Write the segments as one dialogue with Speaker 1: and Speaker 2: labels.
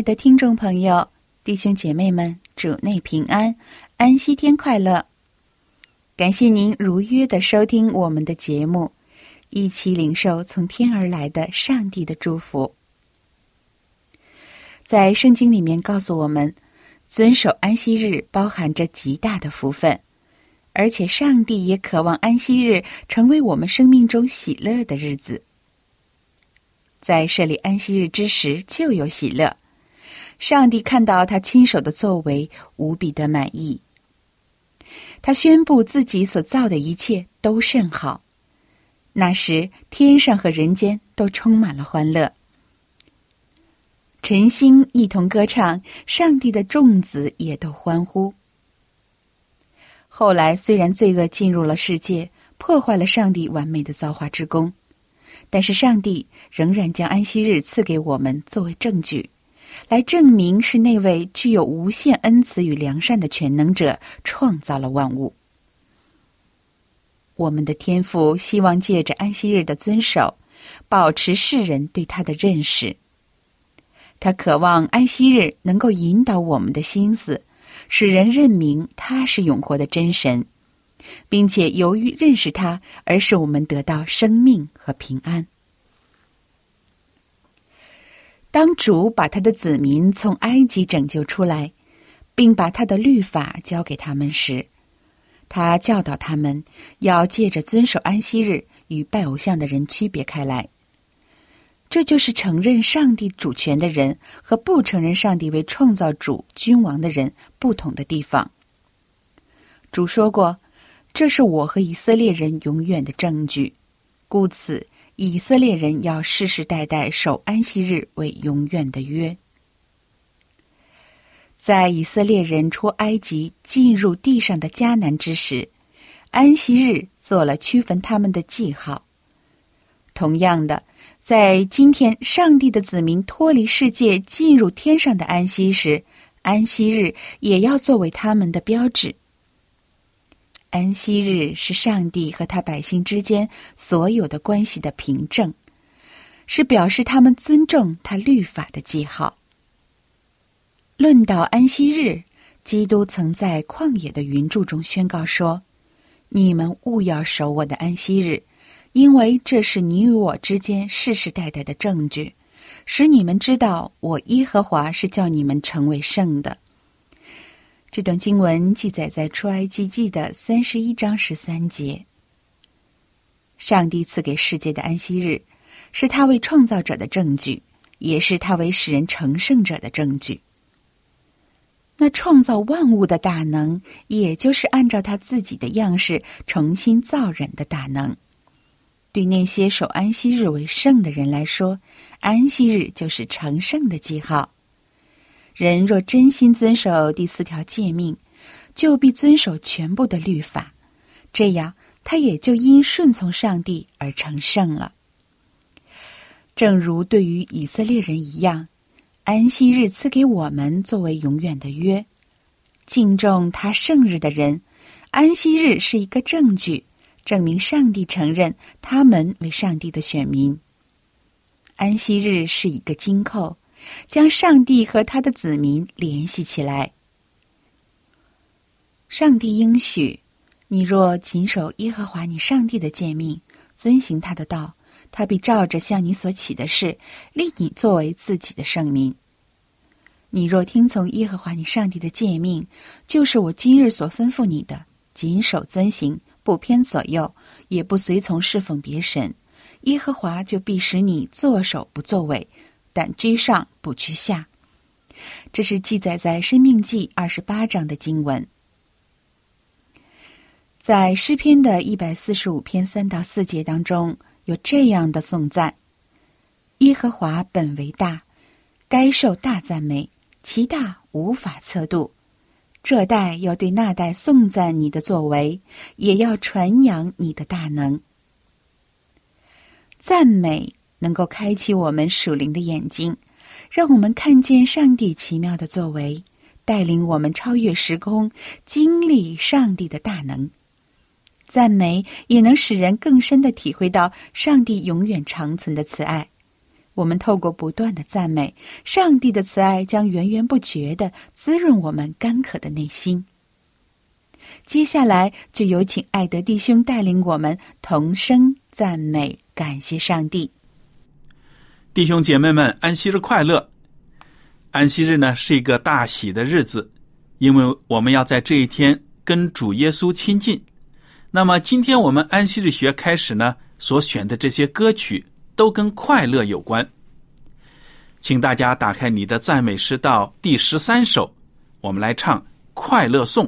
Speaker 1: 爱的听众朋友、弟兄姐妹们，主内平安，安息天快乐！感谢您如约的收听我们的节目，一起领受从天而来的上帝的祝福。在圣经里面告诉我们，遵守安息日包含着极大的福分，而且上帝也渴望安息日成为我们生命中喜乐的日子。在设立安息日之时，就有喜乐。上帝看到他亲手的作为，无比的满意。他宣布自己所造的一切都甚好。那时，天上和人间都充满了欢乐。晨星一同歌唱，上帝的众子也都欢呼。后来，虽然罪恶进入了世界，破坏了上帝完美的造化之功。但是上帝仍然将安息日赐给我们作为证据，来证明是那位具有无限恩慈与良善的全能者创造了万物。我们的天父希望借着安息日的遵守，保持世人对他的认识。他渴望安息日能够引导我们的心思，使人认明他是永活的真神。并且由于认识他，而使我们得到生命和平安。当主把他的子民从埃及拯救出来，并把他的律法交给他们时，他教导他们要借着遵守安息日与拜偶像的人区别开来。这就是承认上帝主权的人和不承认上帝为创造主君王的人不同的地方。主说过。这是我和以色列人永远的证据，故此以色列人要世世代代守安息日为永远的约。在以色列人出埃及进入地上的迦南之时，安息日做了区分他们的记号。同样的，在今天上帝的子民脱离世界进入天上的安息时，安息日也要作为他们的标志。安息日是上帝和他百姓之间所有的关系的凭证，是表示他们尊重他律法的记号。论到安息日，基督曾在旷野的云柱中宣告说：“你们务要守我的安息日，因为这是你与我之间世世代代的证据，使你们知道我耶和华是叫你们成为圣的。”这段经文记载在出埃及记的三十一章十三节。上帝赐给世界的安息日，是他为创造者的证据，也是他为使人成圣者的证据。那创造万物的大能，也就是按照他自己的样式重新造人的大能。对那些守安息日为圣的人来说，安息日就是成圣的记号。人若真心遵守第四条诫命，就必遵守全部的律法，这样他也就因顺从上帝而成圣了。正如对于以色列人一样，安息日赐给我们作为永远的约。敬重他圣日的人，安息日是一个证据，证明上帝承认他们为上帝的选民。安息日是一个金扣。将上帝和他的子民联系起来。上帝应许：你若谨守耶和华你上帝的诫命，遵行他的道，他必照着向你所起的事，立你作为自己的圣民。你若听从耶和华你上帝的诫命，就是我今日所吩咐你的，谨守遵行，不偏左右，也不随从侍奉别神，耶和华就必使你作首不作尾，但居上不居下。这是记载在《生命记》二十八章的经文。在诗篇的一百四十五篇三到四节当中，有这样的颂赞：耶和华本为大，该受大赞美。其大无法测度，这代要对那代颂赞你的作为，也要传扬你的大能。赞美能够开启我们属灵的眼睛，让我们看见上帝奇妙的作为，带领我们超越时空，经历上帝的大能。赞美也能使人更深的体会到上帝永远长存的慈爱。我们透过不断的赞美，上帝的慈爱将源源不绝的滋润我们干渴的内心。接下来，就有请爱德弟兄带领我们同声赞美，感谢上帝。
Speaker 2: 弟兄姐妹们，安息日快乐！安息日呢是一个大喜的日子，因为我们要在这一天跟主耶稣亲近。那么，今天我们安息日学开始呢，所选的这些歌曲。都跟快乐有关，请大家打开你的赞美诗到第十三首，我们来唱《快乐颂》。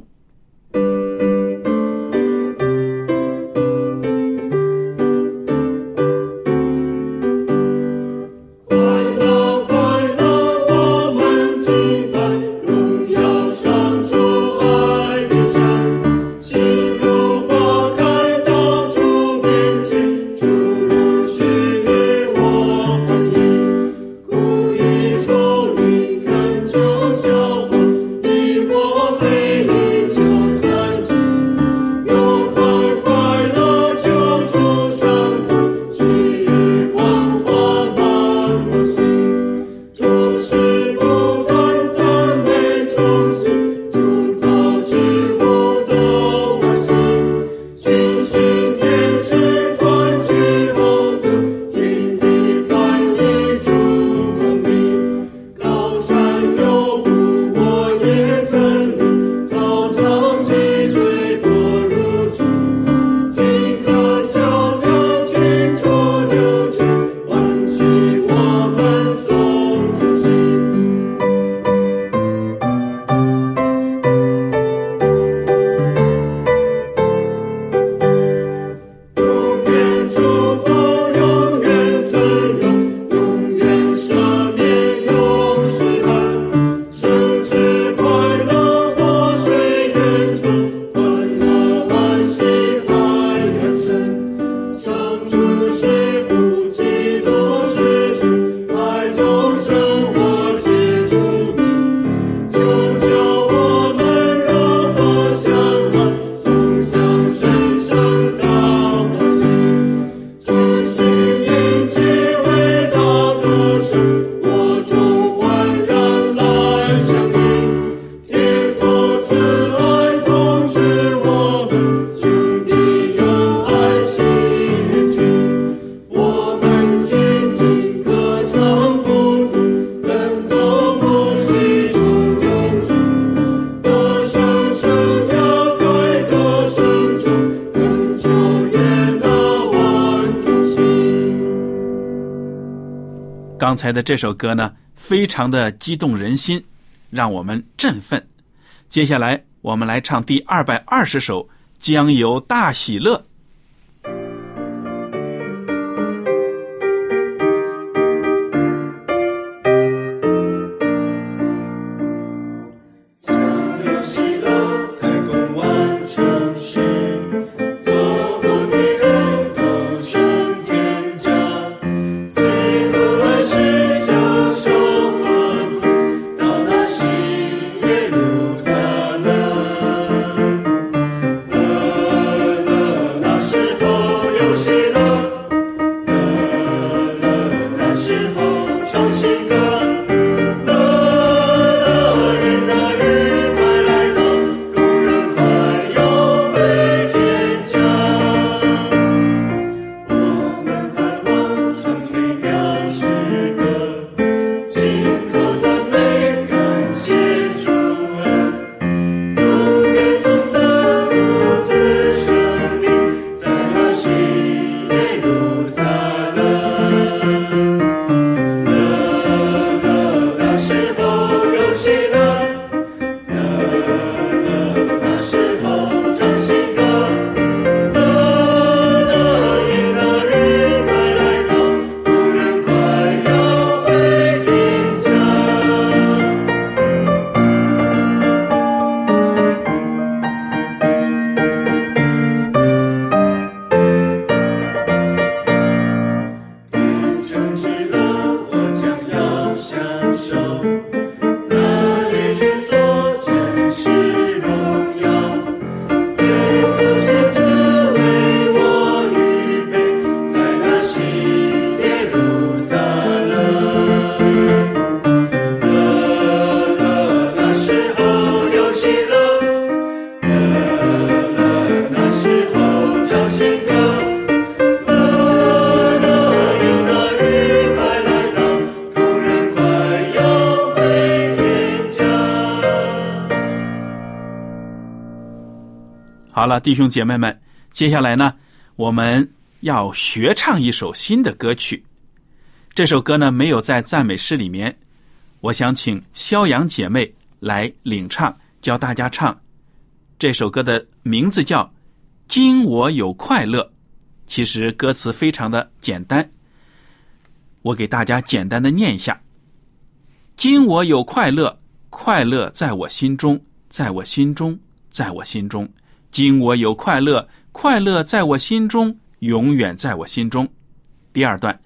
Speaker 2: 的这首歌呢，非常的激动人心，让我们振奋。接下来，我们来唱第二百二十首《将有大喜乐》。了，弟兄姐妹们，接下来呢，我们要学唱一首新的歌曲。这首歌呢没有在赞美诗里面，我想请肖阳姐妹来领唱，教大家唱。这首歌的名字叫《今我有快乐》，其实歌词非常的简单，我给大家简单的念一下：今我有快乐，快乐在我心中，在我心中，在我心中。今我有快乐，快乐在我心中，永远在我心中。第二段，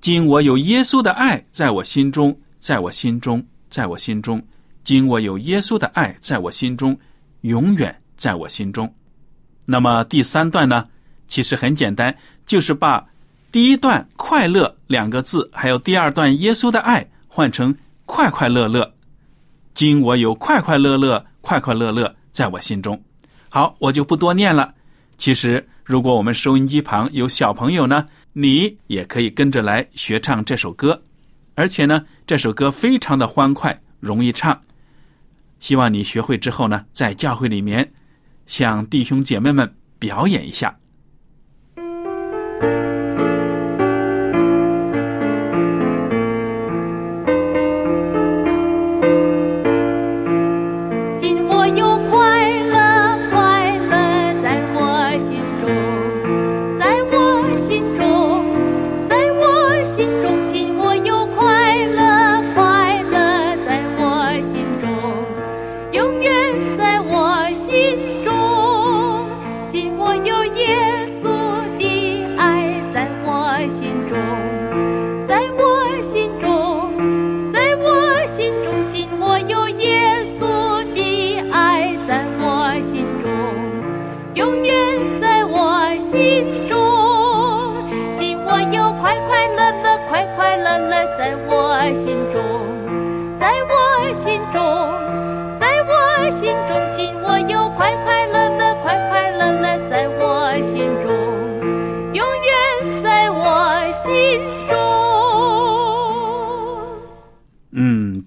Speaker 2: 今我有耶稣的爱在我心中，在我心中，在我心中。今我有耶稣的爱在我心中，永远在我心中。那么第三段呢？其实很简单，就是把第一段“快乐”两个字，还有第二段“耶稣的爱”换成“快快乐乐”。今我有快快乐乐，快快乐乐在我心中。好，我就不多念了。其实，如果我们收音机旁有小朋友呢，你也可以跟着来学唱这首歌。而且呢，这首歌非常的欢快，容易唱。希望你学会之后呢，在教会里面向弟兄姐妹们表演一下。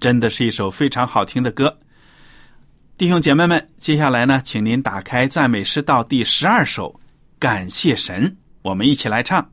Speaker 2: 真的是一首非常好听的歌，弟兄姐妹们，接下来呢，请您打开赞美诗道第十二首，感谢神，我们一起来唱。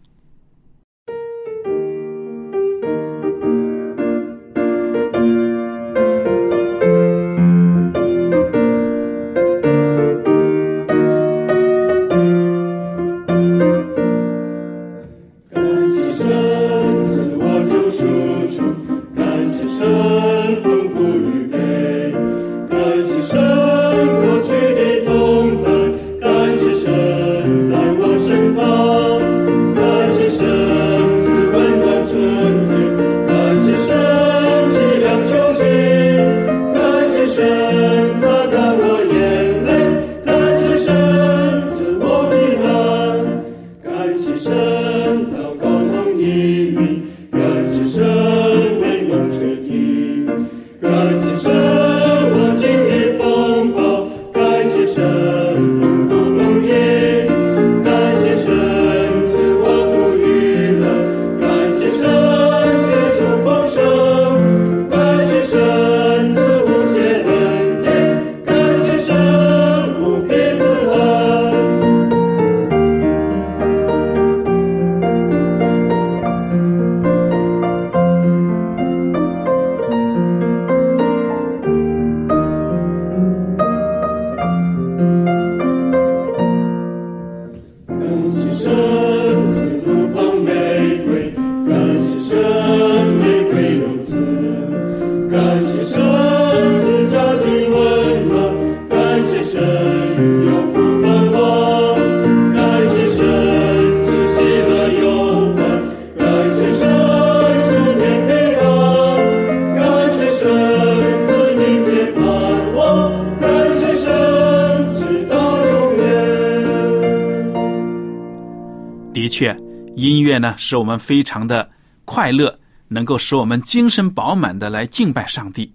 Speaker 2: 音乐呢使我们非常的快乐，能够使我们精神饱满的来敬拜上帝。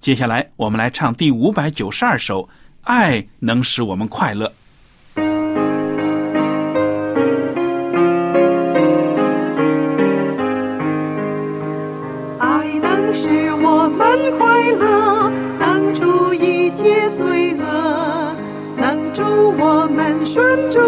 Speaker 2: 接下来，我们来唱第五百九十二首《爱能使我们快乐》。
Speaker 3: 爱能使我们快乐，能除一切罪恶，能助我们。顺主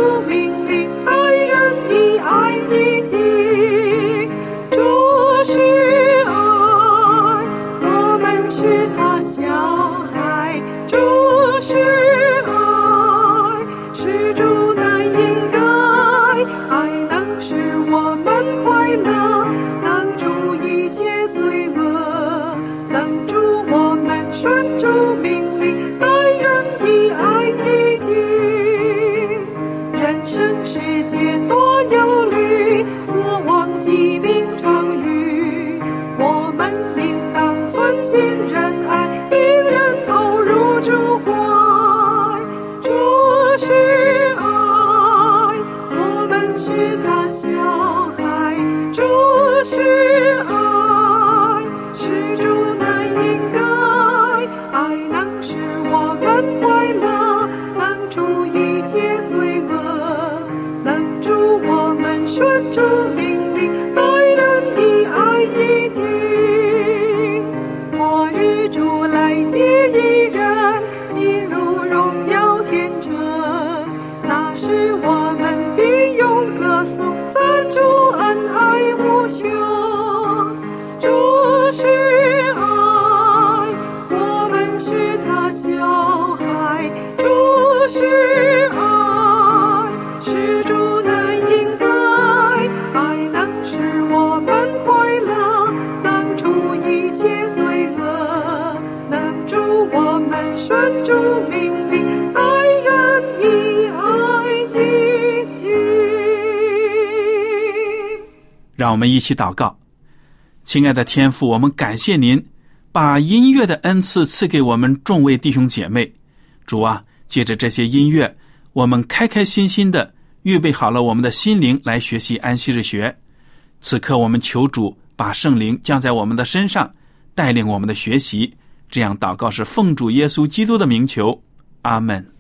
Speaker 2: 让我们一起祷告，亲爱的天父，我们感谢您把音乐的恩赐赐给我们众位弟兄姐妹。主啊，借着这些音乐，我们开开心心的预备好了我们的心灵来学习安息日学。此刻，我们求主把圣灵降在我们的身上，带领我们的学习。这样祷告是奉主耶稣基督的名求，阿门。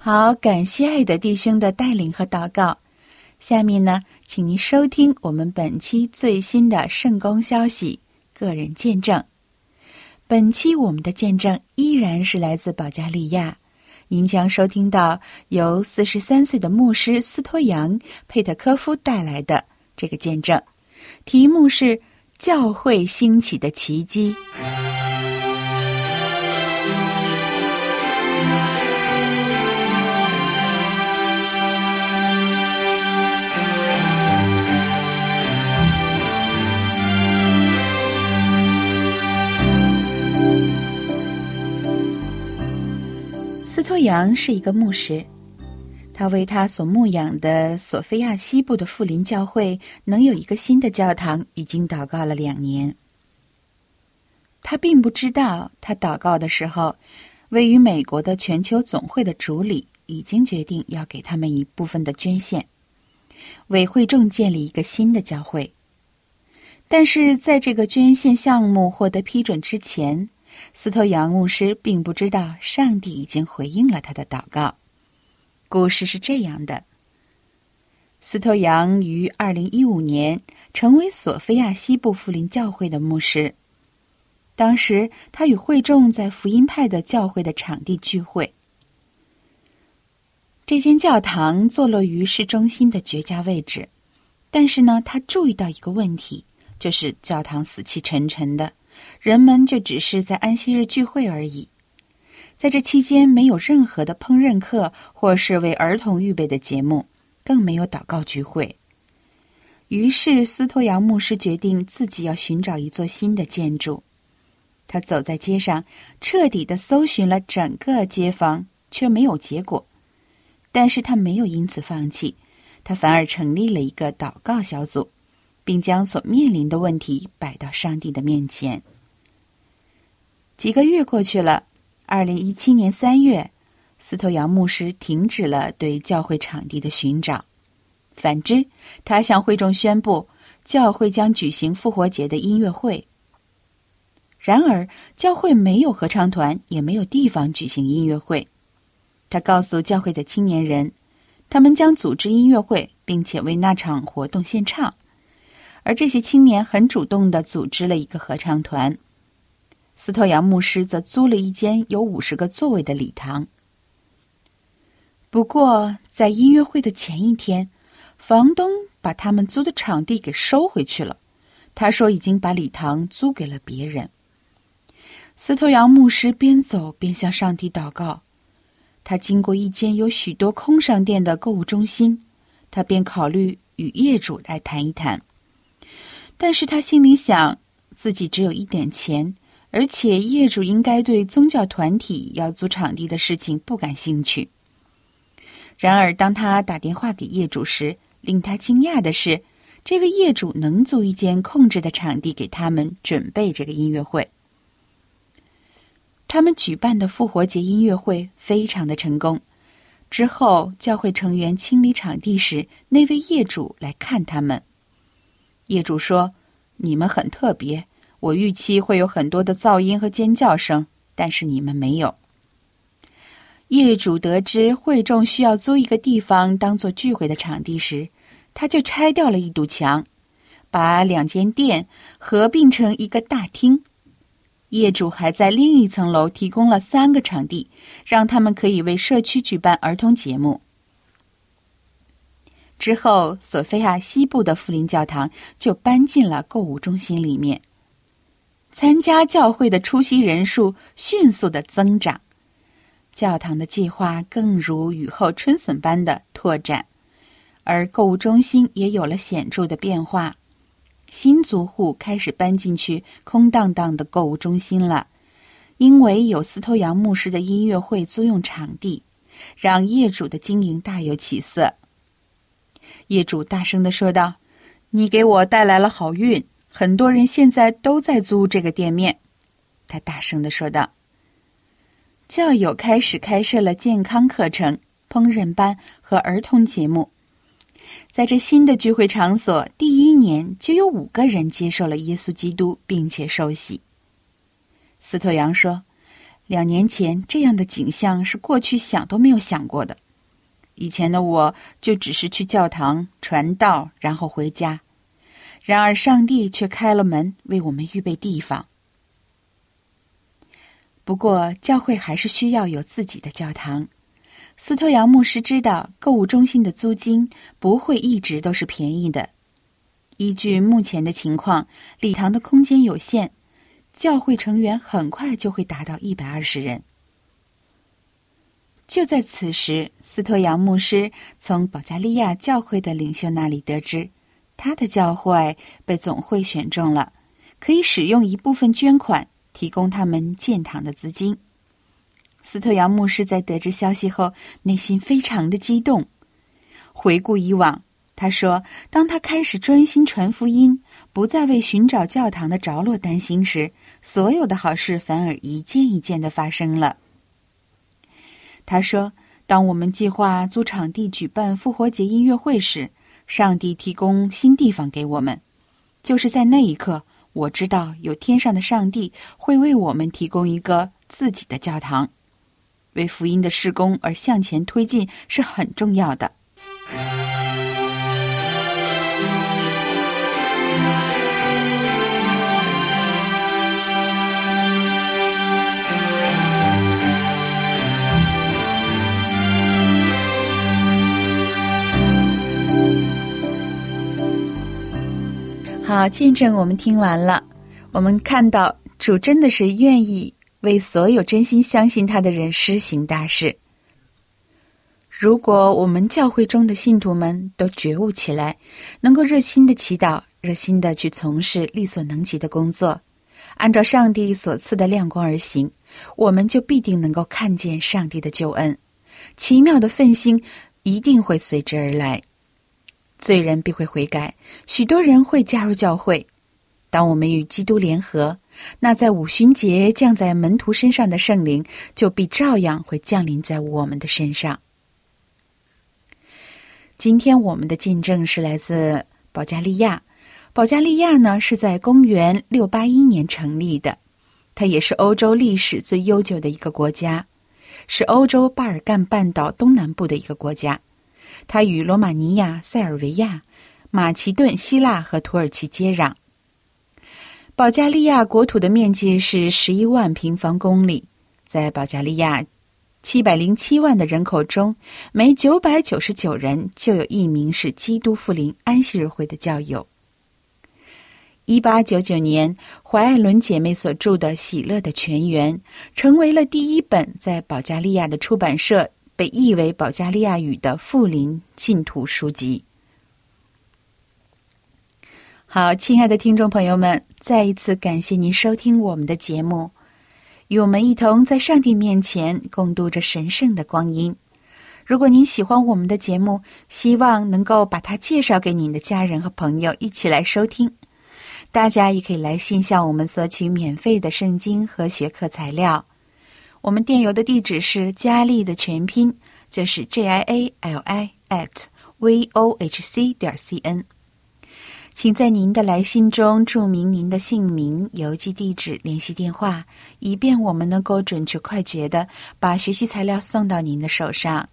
Speaker 1: 好，感谢爱的弟兄的带领和祷告。下面呢，请您收听我们本期最新的圣公消息——个人见证。本期我们的见证依然是来自保加利亚，您将收听到由四十三岁的牧师斯托扬·佩特科夫带来的这个见证，题目是“教会兴起的奇迹”。斯托扬是一个牧师，他为他所牧养的索菲亚西部的富林教会能有一个新的教堂，已经祷告了两年。他并不知道，他祷告的时候，位于美国的全球总会的主理已经决定要给他们一部分的捐献，为会众建立一个新的教会。但是在这个捐献项目获得批准之前，斯托扬牧师并不知道上帝已经回应了他的祷告。故事是这样的：斯托扬于二零一五年成为索菲亚西部福林教会的牧师。当时他与会众在福音派的教会的场地聚会。这间教堂坐落于市中心的绝佳位置，但是呢，他注意到一个问题，就是教堂死气沉沉的。人们就只是在安息日聚会而已，在这期间没有任何的烹饪课或是为儿童预备的节目，更没有祷告聚会。于是斯托扬牧师决定自己要寻找一座新的建筑。他走在街上，彻底的搜寻了整个街坊，却没有结果。但是他没有因此放弃，他反而成立了一个祷告小组。并将所面临的问题摆到上帝的面前。几个月过去了，二零一七年三月，斯托扬牧师停止了对教会场地的寻找。反之，他向会众宣布，教会将举行复活节的音乐会。然而，教会没有合唱团，也没有地方举行音乐会。他告诉教会的青年人，他们将组织音乐会，并且为那场活动献唱。而这些青年很主动的组织了一个合唱团，斯托扬牧师则租了一间有五十个座位的礼堂。不过，在音乐会的前一天，房东把他们租的场地给收回去了。他说已经把礼堂租给了别人。斯托扬牧师边走边向上帝祷告。他经过一间有许多空商店的购物中心，他便考虑与业主来谈一谈。但是他心里想，自己只有一点钱，而且业主应该对宗教团体要租场地的事情不感兴趣。然而，当他打电话给业主时，令他惊讶的是，这位业主能租一间控制的场地给他们准备这个音乐会。他们举办的复活节音乐会非常的成功。之后，教会成员清理场地时，那位业主来看他们。业主说：“你们很特别，我预期会有很多的噪音和尖叫声，但是你们没有。”业主得知会众需要租一个地方当做聚会的场地时，他就拆掉了一堵墙，把两间店合并成一个大厅。业主还在另一层楼提供了三个场地，让他们可以为社区举办儿童节目。之后，索菲亚西部的福林教堂就搬进了购物中心里面。参加教会的出席人数迅速的增长，教堂的计划更如雨后春笋般的拓展，而购物中心也有了显著的变化。新租户开始搬进去空荡荡的购物中心了，因为有斯托扬牧师的音乐会租用场地，让业主的经营大有起色。业主大声的说道：“你给我带来了好运，很多人现在都在租这个店面。”他大声的说道。教友开始开设了健康课程、烹饪班和儿童节目。在这新的聚会场所，第一年就有五个人接受了耶稣基督，并且受洗。斯托扬说：“两年前这样的景象是过去想都没有想过的。以前的我就只是去教堂传道，然后回家。然而上帝却开了门，为我们预备地方。不过教会还是需要有自己的教堂。”斯托扬牧师知道，购物中心的租金不会一直都是便宜的。依据目前的情况，礼堂的空间有限，教会成员很快就会达到一百二十人。就在此时，斯托扬牧师从保加利亚教会的领袖那里得知，他的教会被总会选中了，可以使用一部分捐款提供他们建堂的资金。斯托扬牧师在得知消息后，内心非常的激动。回顾以往，他说：“当他开始专心传福音，不再为寻找教堂的着落担心时，所有的好事反而一件一件的发生了。”他说：“当我们计划租场地举办复活节音乐会时，上帝提供新地方给我们。就是在那一刻，我知道有天上的上帝会为我们提供一个自己的教堂。”为福音的施工而向前推进是很重要的。好，见证我们听完了，我们看到主真的是愿意。为所有真心相信他的人施行大事。如果我们教会中的信徒们都觉悟起来，能够热心的祈祷，热心的去从事力所能及的工作，按照上帝所赐的亮光而行，我们就必定能够看见上帝的救恩，奇妙的奋兴一定会随之而来，罪人必会悔改，许多人会加入教会。当我们与基督联合。那在五旬节降在门徒身上的圣灵，就必照样会降临在我们的身上。今天我们的见证是来自保加利亚。保加利亚呢是在公元六八一年成立的，它也是欧洲历史最悠久的一个国家，是欧洲巴尔干半岛东南部的一个国家。它与罗马尼亚、塞尔维亚、马其顿、希腊和土耳其接壤。保加利亚国土的面积是十一万平方公里。在保加利亚，七百零七万的人口中，每九百九十九人就有一名是基督复临安息日会的教友。一八九九年，怀爱伦姐妹所著的《喜乐的泉源》成为了第一本在保加利亚的出版社被译为保加利亚语的富林信徒书籍。好，亲爱的听众朋友们，再一次感谢您收听我们的节目，与我们一同在上帝面前共度着神圣的光阴。如果您喜欢我们的节目，希望能够把它介绍给您的家人和朋友，一起来收听。大家也可以来信向我们索取免费的圣经和学科材料。我们电邮的地址是佳丽的全拼，就是 J I A L I at v o h c 点 c n。请在您的来信中注明您的姓名、邮寄地址、联系电话，以便我们能够准确快捷的把学习材料送到您的手上。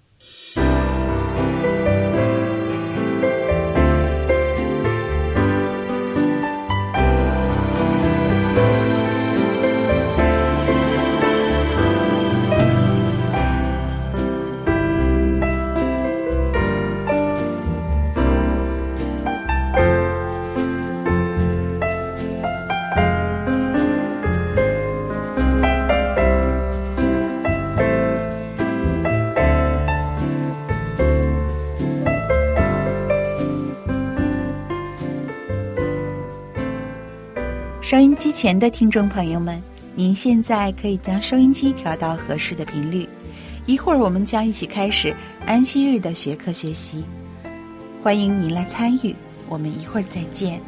Speaker 1: 机前的听众朋友们，您现在可以将收音机调到合适的频率。一会儿我们将一起开始安息日的学科学习，欢迎您来参与。我们一会儿再见。